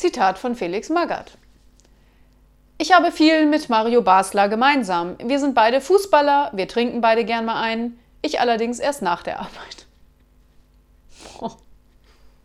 Zitat von Felix Magath. Ich habe viel mit Mario Basler gemeinsam. Wir sind beide Fußballer, wir trinken beide gern mal ein. Ich allerdings erst nach der Arbeit. Oh.